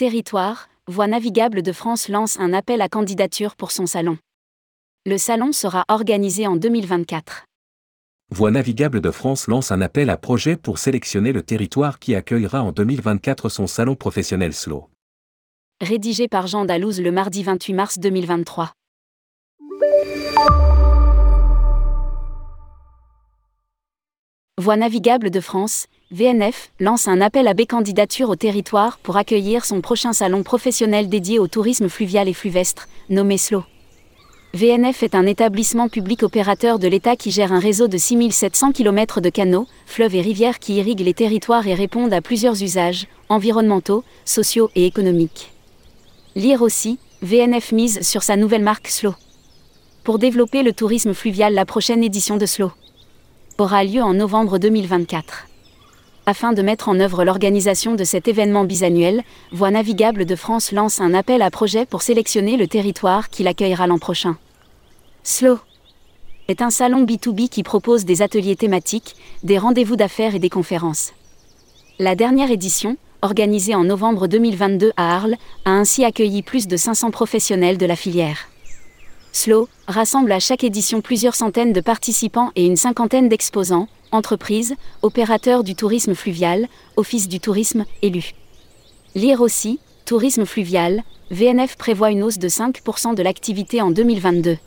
Territoire, Voie navigable de France lance un appel à candidature pour son salon. Le salon sera organisé en 2024. Voie navigable de France lance un appel à projet pour sélectionner le territoire qui accueillera en 2024 son salon professionnel SLO. Rédigé par Jean Dalouse le mardi 28 mars 2023. Voie navigable de France, VNF, lance un appel à candidature au territoire pour accueillir son prochain salon professionnel dédié au tourisme fluvial et fluvestre, nommé SLO. VNF est un établissement public opérateur de l'État qui gère un réseau de 6700 km de canaux, fleuves et rivières qui irriguent les territoires et répondent à plusieurs usages, environnementaux, sociaux et économiques. Lire aussi, VNF mise sur sa nouvelle marque SLO. Pour développer le tourisme fluvial, la prochaine édition de SLO aura lieu en novembre 2024. Afin de mettre en œuvre l'organisation de cet événement bisannuel, Voie navigable de France lance un appel à projet pour sélectionner le territoire qui l'accueillera l'an prochain. SLO est un salon B2B qui propose des ateliers thématiques, des rendez-vous d'affaires et des conférences. La dernière édition, organisée en novembre 2022 à Arles, a ainsi accueilli plus de 500 professionnels de la filière. Slow rassemble à chaque édition plusieurs centaines de participants et une cinquantaine d'exposants, entreprises, opérateurs du tourisme fluvial, office du tourisme, élus. Lire aussi, tourisme fluvial, VNF prévoit une hausse de 5% de l'activité en 2022.